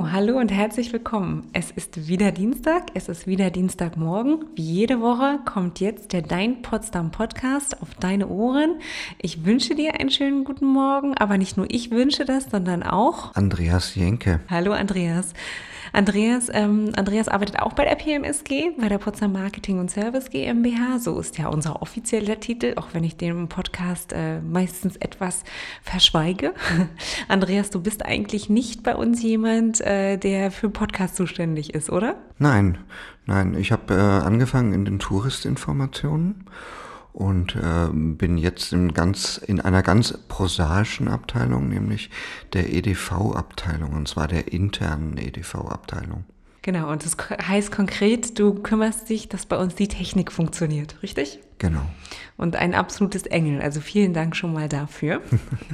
So, hallo und herzlich willkommen. Es ist wieder Dienstag, es ist wieder Dienstagmorgen. Wie jede Woche kommt jetzt der Dein Potsdam Podcast auf deine Ohren. Ich wünsche dir einen schönen guten Morgen, aber nicht nur ich wünsche das, sondern auch Andreas Jenke. Hallo Andreas. Andreas, ähm, Andreas arbeitet auch bei der PMSG, bei der Potsdam Marketing und Service GmbH. So ist ja unser offizieller Titel, auch wenn ich den im Podcast äh, meistens etwas verschweige. Andreas, du bist eigentlich nicht bei uns jemand, äh, der für Podcast zuständig ist, oder? Nein, nein. Ich habe äh, angefangen in den Touristinformationen und äh, bin jetzt in, ganz, in einer ganz prosaischen Abteilung, nämlich der EDV-Abteilung, und zwar der internen EDV-Abteilung. Genau, und das heißt konkret, du kümmerst dich, dass bei uns die Technik funktioniert, richtig? Genau. Und ein absolutes Engel. Also vielen Dank schon mal dafür.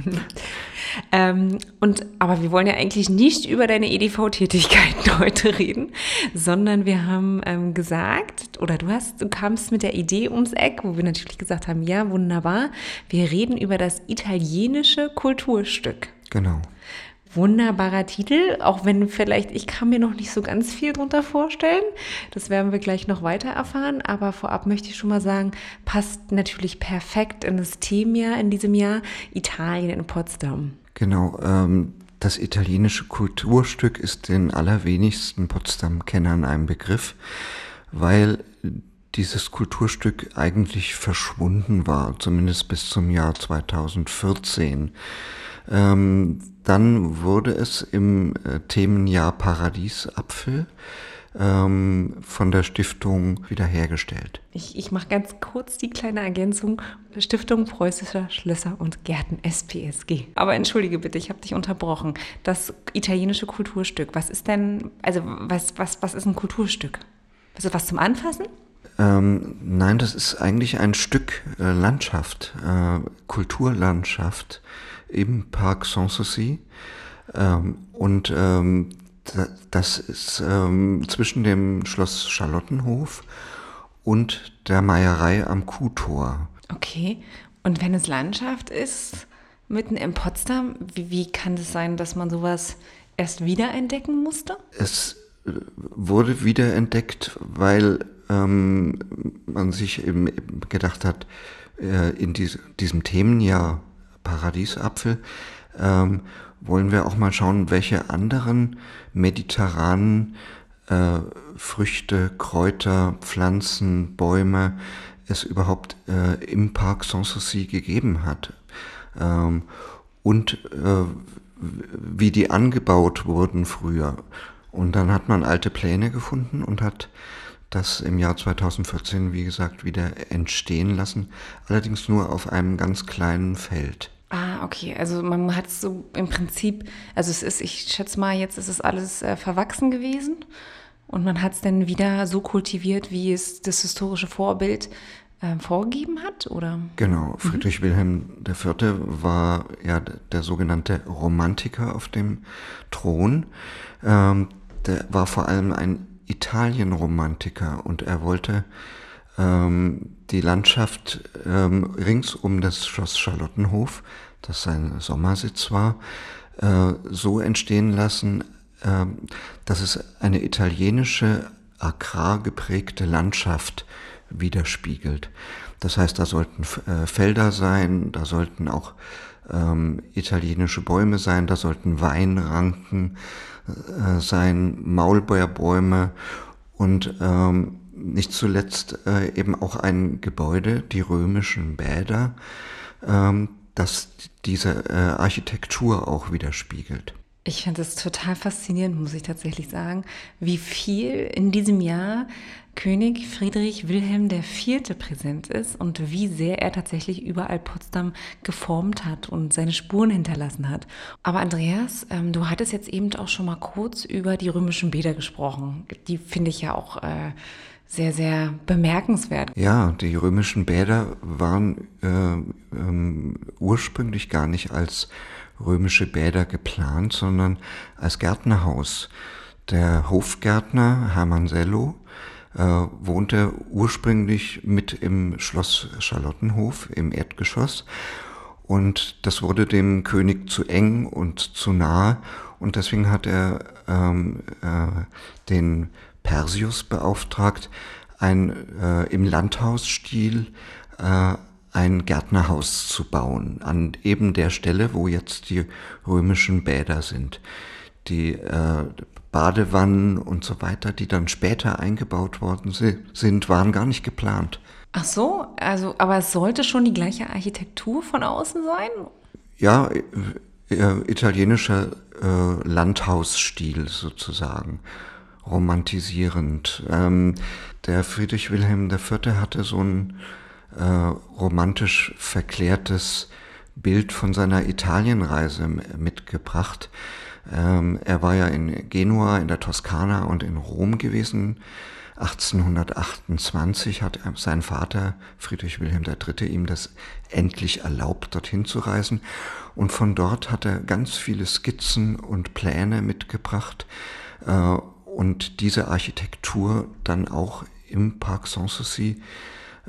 ähm, und aber wir wollen ja eigentlich nicht über deine EDV-Tätigkeiten heute reden, sondern wir haben ähm, gesagt, oder du hast, du kamst mit der Idee ums Eck, wo wir natürlich gesagt haben, ja, wunderbar, wir reden über das italienische Kulturstück. Genau wunderbarer Titel, auch wenn vielleicht, ich kann mir noch nicht so ganz viel drunter vorstellen. Das werden wir gleich noch weiter erfahren. Aber vorab möchte ich schon mal sagen, passt natürlich perfekt in das Themenjahr in diesem Jahr Italien in Potsdam. Genau. Ähm, das italienische Kulturstück ist den allerwenigsten Potsdam-Kennern ein Begriff, weil dieses Kulturstück eigentlich verschwunden war, zumindest bis zum Jahr 2014. Ähm, dann wurde es im äh, Themenjahr Paradiesapfel ähm, von der Stiftung wiederhergestellt. Ich, ich mache ganz kurz die kleine Ergänzung. Stiftung Preußischer Schlösser und Gärten SPSG. Aber entschuldige bitte, ich habe dich unterbrochen. Das italienische Kulturstück, was ist denn, also was, was, was ist ein Kulturstück? Das was zum Anfassen? Ähm, nein, das ist eigentlich ein Stück äh, Landschaft, äh, Kulturlandschaft im Park Sanssouci. Ähm, und ähm, das ist ähm, zwischen dem Schloss Charlottenhof und der Meierei am Kuhtor. Okay, und wenn es Landschaft ist, mitten in Potsdam, wie, wie kann es sein, dass man sowas erst wiederentdecken musste? Es äh, wurde wiederentdeckt, weil ähm, man sich eben gedacht hat, äh, in dies, diesem Themenjahr Paradiesapfel, ähm, wollen wir auch mal schauen, welche anderen mediterranen äh, Früchte, Kräuter, Pflanzen, Bäume es überhaupt äh, im Park Sanssouci gegeben hat. Ähm, und äh, wie die angebaut wurden früher. Und dann hat man alte Pläne gefunden und hat das im Jahr 2014, wie gesagt, wieder entstehen lassen, allerdings nur auf einem ganz kleinen Feld. Ah, okay. Also man hat so im Prinzip, also es ist, ich schätze mal, jetzt ist es alles äh, verwachsen gewesen und man hat es dann wieder so kultiviert, wie es das historische Vorbild äh, vorgegeben hat, oder? Genau. Mhm. Friedrich mhm. Wilhelm IV. war ja der sogenannte Romantiker auf dem Thron. Ähm, der war vor allem ein Italienromantiker und er wollte die Landschaft ähm, rings um das Schloss Charlottenhof, das sein Sommersitz war, äh, so entstehen lassen, äh, dass es eine italienische, agrargeprägte Landschaft widerspiegelt. Das heißt, da sollten äh, Felder sein, da sollten auch ähm, italienische Bäume sein, da sollten Weinranken äh, sein, Maulbeerbäume und ähm, nicht zuletzt äh, eben auch ein Gebäude, die römischen Bäder, ähm, das diese äh, Architektur auch widerspiegelt. Ich finde es total faszinierend, muss ich tatsächlich sagen, wie viel in diesem Jahr König Friedrich Wilhelm IV. präsent ist und wie sehr er tatsächlich überall Potsdam geformt hat und seine Spuren hinterlassen hat. Aber Andreas, ähm, du hattest jetzt eben auch schon mal kurz über die römischen Bäder gesprochen. Die finde ich ja auch äh, sehr, sehr bemerkenswert. Ja, die römischen Bäder waren äh, ähm, ursprünglich gar nicht als römische Bäder geplant, sondern als Gärtnerhaus. Der Hofgärtner Hermann Sello äh, wohnte ursprünglich mit im Schloss Charlottenhof im Erdgeschoss und das wurde dem König zu eng und zu nah Und deswegen hat er ähm, äh, den Persius beauftragt, ein, äh, im Landhausstil äh, ein Gärtnerhaus zu bauen, an eben der Stelle, wo jetzt die römischen Bäder sind. Die äh, Badewannen und so weiter, die dann später eingebaut worden sind, waren gar nicht geplant. Ach so, also, aber es sollte schon die gleiche Architektur von außen sein? Ja, äh, italienischer äh, Landhausstil sozusagen, romantisierend. Ähm, der Friedrich Wilhelm IV. hatte so ein äh, romantisch verklärtes Bild von seiner Italienreise mitgebracht. Ähm, er war ja in Genua, in der Toskana und in Rom gewesen. 1828 hat sein Vater Friedrich Wilhelm III. ihm das endlich erlaubt, dorthin zu reisen. Und von dort hat er ganz viele Skizzen und Pläne mitgebracht äh, und diese Architektur dann auch im Parc Sanssouci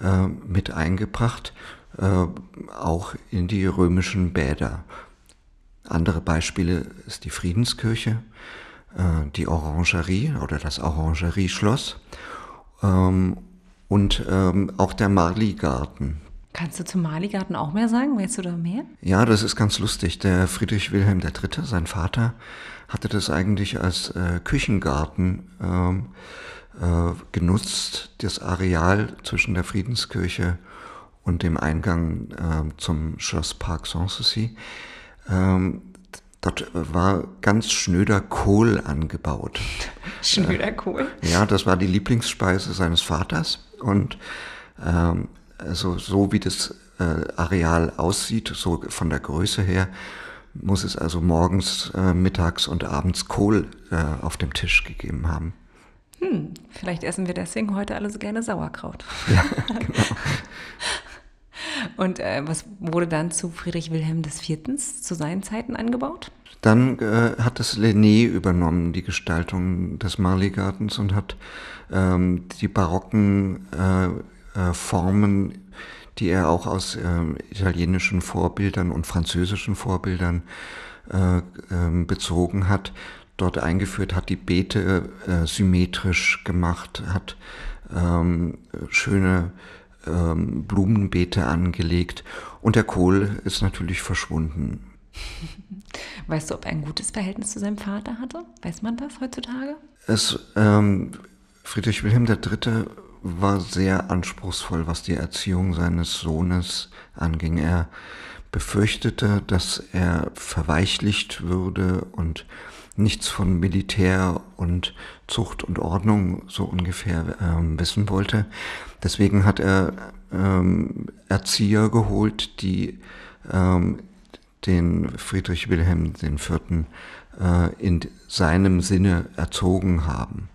äh, mit eingebracht, äh, auch in die römischen Bäder. Andere Beispiele ist die Friedenskirche, äh, die Orangerie oder das Orangerieschloss ähm, und ähm, auch der Marli-Garten. Kannst du zum Marli-Garten auch mehr sagen? Weißt du da mehr? Ja, das ist ganz lustig. Der Friedrich Wilhelm III., sein Vater, hatte das eigentlich als äh, Küchengarten ähm, äh, genutzt, das Areal zwischen der Friedenskirche und dem Eingang äh, zum Schlosspark Sanssouci. Ähm, dort war ganz schnöder Kohl angebaut. Schnöder Kohl? Ja, das war die Lieblingsspeise seines Vaters. Und ähm, also so wie das äh, Areal aussieht, so von der Größe her, muss es also morgens, äh, mittags und abends Kohl äh, auf dem Tisch gegeben haben. Hm, vielleicht essen wir deswegen heute alle so gerne Sauerkraut. Ja, genau. Und äh, was wurde dann zu Friedrich Wilhelm IV. zu seinen Zeiten angebaut? Dann äh, hat das Lené übernommen, die Gestaltung des Marley-Gartens und hat ähm, die barocken äh, äh Formen, die er auch aus ähm, italienischen Vorbildern und französischen Vorbildern äh, ähm, bezogen hat, dort eingeführt, hat die Beete äh, symmetrisch gemacht, hat ähm, schöne ähm, Blumenbeete angelegt und der Kohl ist natürlich verschwunden. Weißt du, ob er ein gutes Verhältnis zu seinem Vater hatte? Weiß man das heutzutage? Es, ähm, Friedrich Wilhelm III. War sehr anspruchsvoll, was die Erziehung seines Sohnes anging. Er befürchtete, dass er verweichlicht würde und nichts von Militär und Zucht und Ordnung so ungefähr ähm, wissen wollte. Deswegen hat er ähm, Erzieher geholt, die ähm, den Friedrich Wilhelm IV. Äh, in seinem Sinne erzogen haben.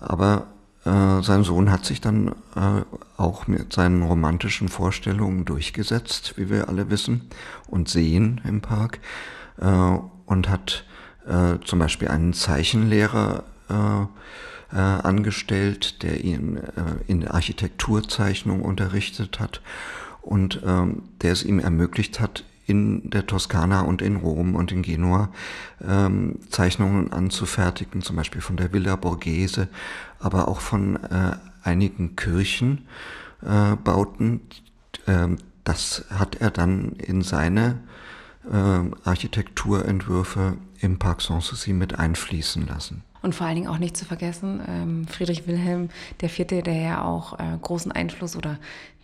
Aber äh, sein Sohn hat sich dann äh, auch mit seinen romantischen Vorstellungen durchgesetzt, wie wir alle wissen und sehen im Park, äh, und hat äh, zum Beispiel einen Zeichenlehrer äh, angestellt, der ihn in Architekturzeichnung unterrichtet hat und ähm, der es ihm ermöglicht hat, in der Toskana und in Rom und in Genua ähm, Zeichnungen anzufertigen, zum Beispiel von der Villa Borghese, aber auch von äh, einigen Kirchenbauten. Äh, ähm, das hat er dann in seine äh, Architekturentwürfe im Parc Sanssouci mit einfließen lassen. Und vor allen Dingen auch nicht zu vergessen, ähm, Friedrich Wilhelm IV., der ja auch äh, großen Einfluss oder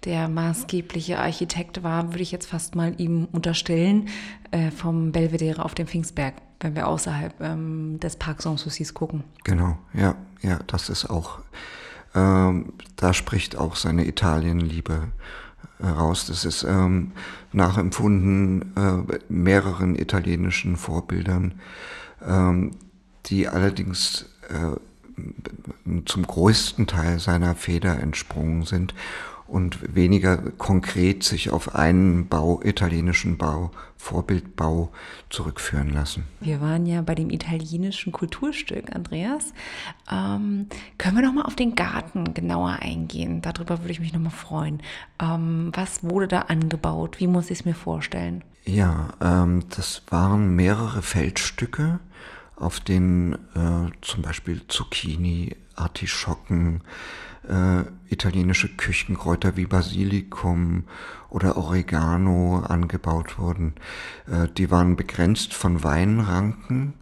der maßgebliche Architekt war, würde ich jetzt fast mal ihm unterstellen, äh, vom Belvedere auf dem Pfingstberg, wenn wir außerhalb ähm, des Parc Sanssoucis gucken. Genau, ja, ja, das ist auch, ähm, da spricht auch seine Italienliebe heraus. Das ist ähm, nachempfunden äh, mehreren italienischen Vorbildern, ähm, die allerdings äh, zum größten Teil seiner Feder entsprungen sind und weniger konkret sich auf einen Bau, italienischen Bau, Vorbildbau zurückführen lassen. Wir waren ja bei dem italienischen Kulturstück, Andreas. Ähm, können wir noch mal auf den Garten genauer eingehen? Darüber würde ich mich noch mal freuen. Ähm, was wurde da angebaut? Wie muss ich es mir vorstellen? Ja, ähm, das waren mehrere Feldstücke, auf denen äh, zum Beispiel Zucchini, Artischocken, äh, italienische Küchenkräuter wie Basilikum oder Oregano angebaut wurden. Äh, die waren begrenzt von Weinranken.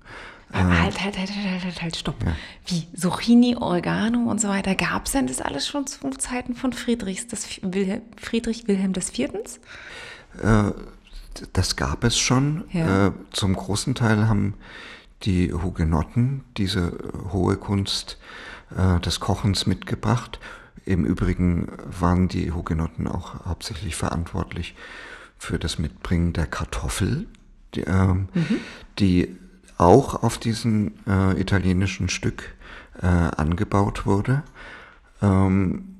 Äh, halt, halt, halt, halt, halt, halt, stopp. Ja. Wie Zucchini, Oregano und so weiter. Gab es denn das alles schon zu Zeiten von Friedrichs, das Wilhelm, Friedrich Wilhelm des Viertens? Äh, das gab es schon. Ja. Äh, zum großen Teil haben die Hugenotten diese hohe Kunst äh, des Kochens mitgebracht. Im Übrigen waren die Hugenotten auch hauptsächlich verantwortlich für das Mitbringen der Kartoffel, die, äh, mhm. die auch auf diesem äh, italienischen Stück äh, angebaut wurde. Ähm,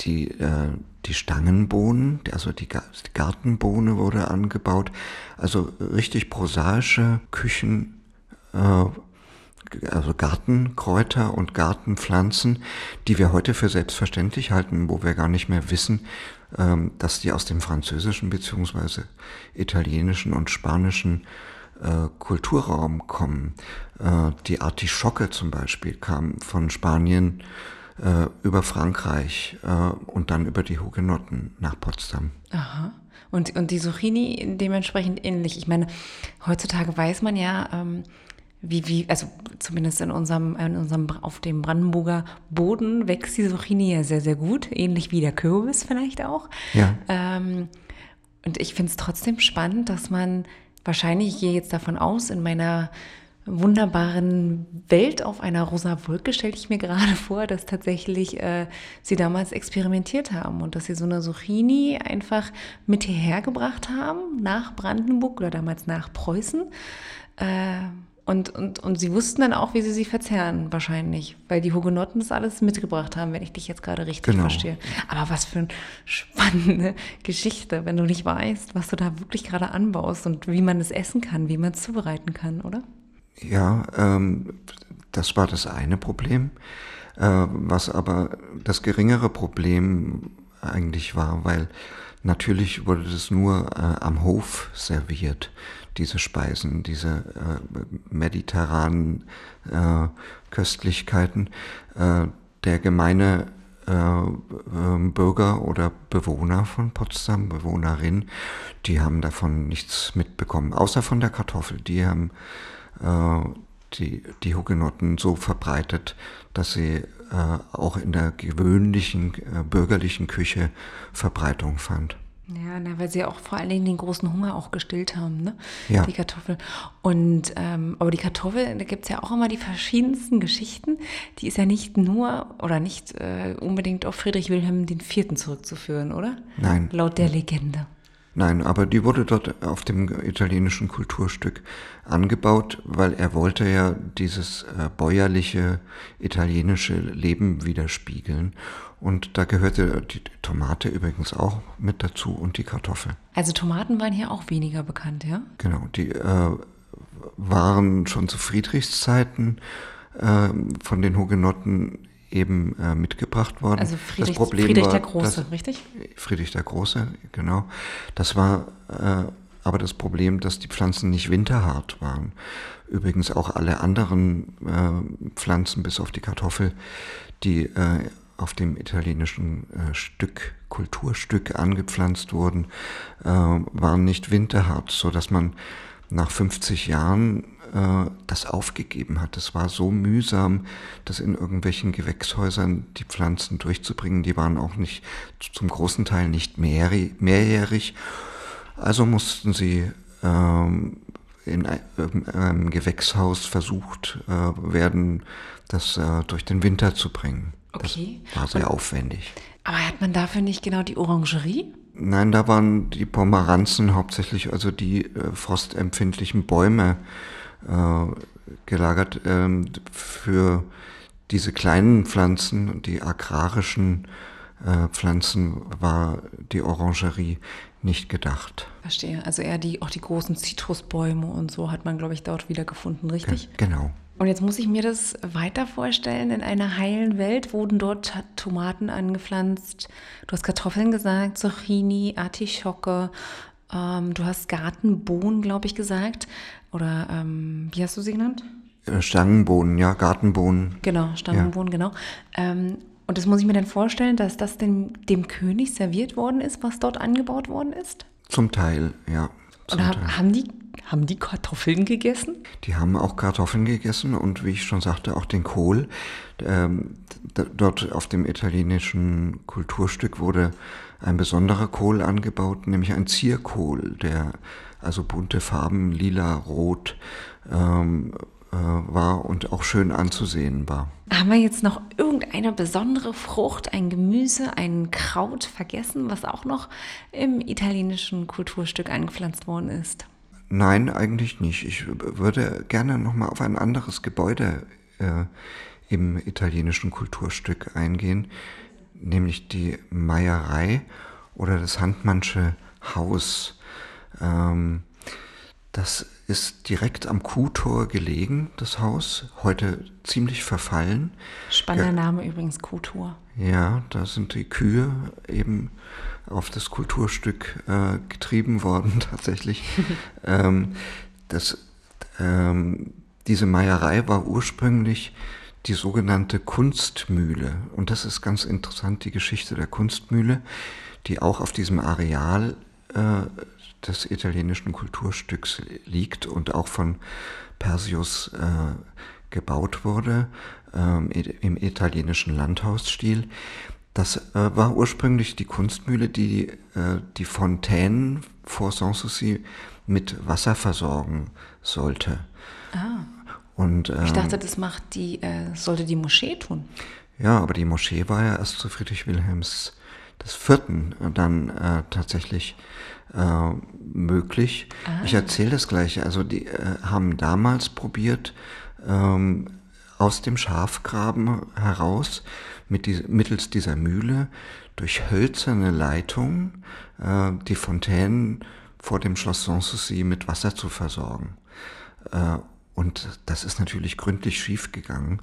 die, äh, die Stangenbohnen, also die Gartenbohne wurde angebaut. Also richtig prosaische Küchen, äh, also Gartenkräuter und Gartenpflanzen, die wir heute für selbstverständlich halten, wo wir gar nicht mehr wissen, ähm, dass die aus dem französischen beziehungsweise italienischen und spanischen äh, Kulturraum kommen. Äh, die Artischocke zum Beispiel kam von Spanien äh, über Frankreich und dann über die Hugenotten nach Potsdam. Aha. Und, und die Zucchini dementsprechend ähnlich. Ich meine, heutzutage weiß man ja, ähm, wie, wie, also zumindest in unserem, in unserem, auf dem Brandenburger Boden wächst die Zucchini ja sehr, sehr gut, ähnlich wie der Kürbis vielleicht auch. Ja. Ähm, und ich finde es trotzdem spannend, dass man wahrscheinlich, ich gehe jetzt davon aus, in meiner wunderbaren Welt auf einer rosa Wolke stelle ich mir gerade vor, dass tatsächlich äh, sie damals experimentiert haben und dass sie so eine Zucchini einfach mit hierher gebracht haben nach Brandenburg oder damals nach Preußen. Äh, und, und, und sie wussten dann auch, wie sie sie verzehren, wahrscheinlich, weil die Hugenotten das alles mitgebracht haben, wenn ich dich jetzt gerade richtig genau. verstehe. Aber was für eine spannende Geschichte, wenn du nicht weißt, was du da wirklich gerade anbaust und wie man es essen kann, wie man es zubereiten kann, oder? Ja, ähm, das war das eine Problem. Äh, was aber das geringere Problem eigentlich war, weil natürlich wurde das nur äh, am Hof serviert diese Speisen, diese äh, mediterranen äh, Köstlichkeiten. Äh, der gemeine äh, ähm, Bürger oder Bewohner von Potsdam, Bewohnerin, die haben davon nichts mitbekommen, außer von der Kartoffel. Die haben äh, die, die Hugenotten so verbreitet, dass sie auch in der gewöhnlichen bürgerlichen Küche Verbreitung fand. Ja, na, weil sie auch vor allen Dingen den großen Hunger auch gestillt haben, ne? Ja. Die Kartoffel. Und ähm, aber die Kartoffel, da gibt es ja auch immer die verschiedensten Geschichten. Die ist ja nicht nur oder nicht äh, unbedingt auf Friedrich Wilhelm IV. zurückzuführen, oder? Nein. Laut der Legende. Nein, aber die wurde dort auf dem italienischen Kulturstück angebaut, weil er wollte ja dieses äh, bäuerliche italienische Leben widerspiegeln. Und da gehörte die Tomate übrigens auch mit dazu und die Kartoffel. Also Tomaten waren hier auch weniger bekannt, ja? Genau, die äh, waren schon zu Friedrichszeiten äh, von den Hugenotten eben äh, mitgebracht worden. Also Friedrich, Friedrich der Große, dass, richtig? Friedrich der Große, genau. Das war äh, aber das Problem, dass die Pflanzen nicht winterhart waren. Übrigens auch alle anderen äh, Pflanzen, bis auf die Kartoffel, die äh, auf dem italienischen äh, Stück, Kulturstück angepflanzt wurden, äh, waren nicht winterhart, so dass man nach 50 Jahren äh, das aufgegeben hat. Es war so mühsam, das in irgendwelchen Gewächshäusern die Pflanzen durchzubringen. Die waren auch nicht zum großen Teil nicht mehrjährig. Also mussten sie ähm, in einem Gewächshaus versucht äh, werden, das äh, durch den Winter zu bringen. Okay. Das war sehr Und, aufwendig. Aber hat man dafür nicht genau die Orangerie? Nein, da waren die Pomeranzen hauptsächlich, also die äh, frostempfindlichen Bäume äh, gelagert. Ähm, für diese kleinen Pflanzen, die agrarischen äh, Pflanzen war die Orangerie nicht gedacht. Verstehe. Also eher die, auch die großen Zitrusbäume und so hat man, glaube ich, dort wiedergefunden, richtig? Ge genau. Und jetzt muss ich mir das weiter vorstellen. In einer heilen Welt wurden dort Tomaten angepflanzt. Du hast Kartoffeln gesagt, Zucchini, Artischocke. Ähm, du hast Gartenbohnen, glaube ich, gesagt. Oder ähm, wie hast du sie genannt? Äh, Stangenbohnen, ja, Gartenbohnen. Genau, Stangenbohnen, ja. genau. Ähm, und das muss ich mir dann vorstellen, dass das dem, dem König serviert worden ist, was dort angebaut worden ist? Zum Teil, ja. Zum und Teil. haben die haben die Kartoffeln gegessen? Die haben auch Kartoffeln gegessen und wie ich schon sagte, auch den Kohl. Ähm, dort auf dem italienischen Kulturstück wurde ein besonderer Kohl angebaut, nämlich ein Zierkohl, der also bunte Farben, lila, rot, ähm, äh, war und auch schön anzusehen war. Haben wir jetzt noch irgendeine besondere Frucht, ein Gemüse, ein Kraut vergessen, was auch noch im italienischen Kulturstück angepflanzt worden ist? Nein, eigentlich nicht. Ich würde gerne nochmal auf ein anderes Gebäude äh, im italienischen Kulturstück eingehen, nämlich die Meierei oder das Handmannsche Haus. Ähm, das ist direkt am Kuhtor gelegen, das Haus, heute ziemlich verfallen. Spannender ja, Name übrigens, Kuhtor. Ja, da sind die Kühe eben auf das Kulturstück äh, getrieben worden tatsächlich. ähm, das, ähm, diese Meierei war ursprünglich die sogenannte Kunstmühle. Und das ist ganz interessant, die Geschichte der Kunstmühle, die auch auf diesem Areal äh, des italienischen Kulturstücks liegt und auch von Persius äh, gebaut wurde, ähm, im italienischen Landhausstil. Das äh, war ursprünglich die Kunstmühle, die äh, die Fontänen vor Sanssouci mit Wasser versorgen sollte. Ah. Und, ähm, ich dachte, das macht die, äh, sollte die Moschee tun. Ja, aber die Moschee war ja erst zu Friedrich Wilhelms des Vierten dann äh, tatsächlich äh, möglich. Ah. Ich erzähle das gleich. Also die äh, haben damals probiert, ähm, aus dem Schafgraben heraus mit die, mittels dieser Mühle durch hölzerne Leitungen äh, die Fontänen vor dem Schloss Sanssouci mit Wasser zu versorgen. Äh, und das ist natürlich gründlich schiefgegangen.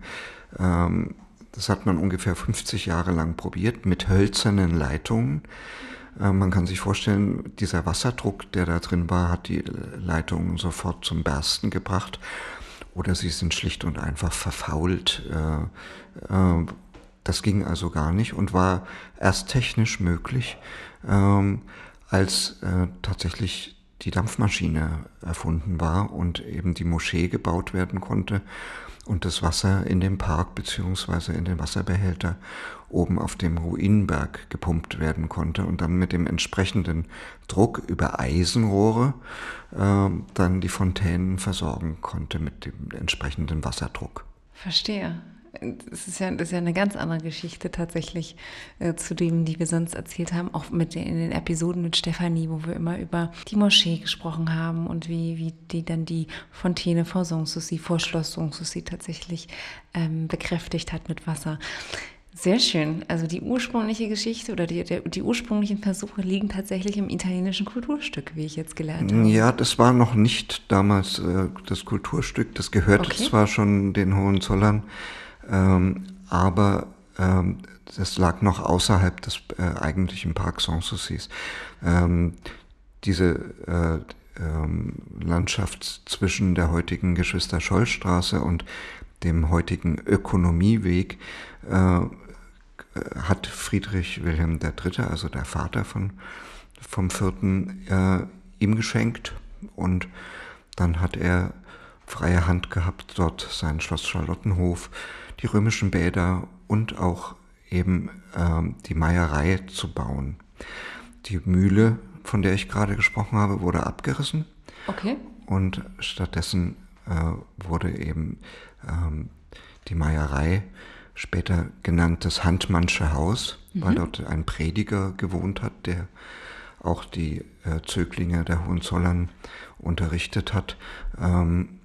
Ähm, das hat man ungefähr 50 Jahre lang probiert mit hölzernen Leitungen. Äh, man kann sich vorstellen, dieser Wasserdruck, der da drin war, hat die Leitungen sofort zum Bersten gebracht. Oder sie sind schlicht und einfach verfault. Äh, äh, das ging also gar nicht und war erst technisch möglich, ähm, als tatsächlich die Dampfmaschine erfunden war und eben die Moschee gebaut werden konnte und das Wasser in den Park beziehungsweise in den Wasserbehälter oben auf dem Ruinenberg gepumpt werden konnte und dann mit dem entsprechenden Druck über Eisenrohre äh, dann die Fontänen versorgen konnte mit dem entsprechenden Wasserdruck. Verstehe. Das ist, ja, das ist ja eine ganz andere Geschichte tatsächlich äh, zu dem, die wir sonst erzählt haben, auch mit den, in den Episoden mit Stefanie, wo wir immer über die Moschee gesprochen haben und wie, wie die dann die Fontäne vor Sanssouci, vor Schloss Sanssouci tatsächlich ähm, bekräftigt hat mit Wasser. Sehr schön. Also die ursprüngliche Geschichte oder die, der, die ursprünglichen Versuche liegen tatsächlich im italienischen Kulturstück, wie ich jetzt gelernt habe. Ja, das war noch nicht damals äh, das Kulturstück. Das gehörte okay. zwar schon den Hohenzollern, ähm, aber ähm, das lag noch außerhalb des äh, eigentlichen Park Sanssoucis. Ähm, diese äh, ähm, Landschaft zwischen der heutigen Geschwister-Scholl-Straße und dem heutigen Ökonomieweg äh, hat Friedrich Wilhelm III., also der Vater von, vom Vierten, äh, ihm geschenkt und dann hat er freie Hand gehabt, dort sein Schloss Charlottenhof die römischen Bäder und auch eben ähm, die Meierei zu bauen. Die Mühle, von der ich gerade gesprochen habe, wurde abgerissen. Okay. Und stattdessen äh, wurde eben ähm, die Meierei, später genannt das Handmannsche Haus, mhm. weil dort ein Prediger gewohnt hat, der auch die äh, Zöglinge der Hohenzollern unterrichtet hat. Ähm,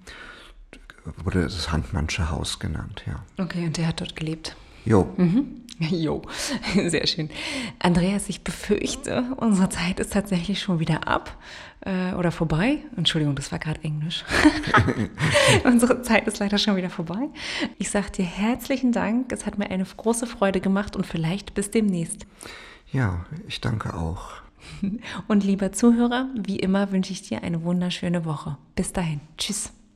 wurde das Handmannsche Haus genannt, ja. Okay, und der hat dort gelebt. Jo. Mhm. Jo, sehr schön. Andreas, ich befürchte, unsere Zeit ist tatsächlich schon wieder ab äh, oder vorbei. Entschuldigung, das war gerade Englisch. unsere Zeit ist leider schon wieder vorbei. Ich sage dir herzlichen Dank. Es hat mir eine große Freude gemacht und vielleicht bis demnächst. Ja, ich danke auch. Und lieber Zuhörer, wie immer wünsche ich dir eine wunderschöne Woche. Bis dahin. Tschüss.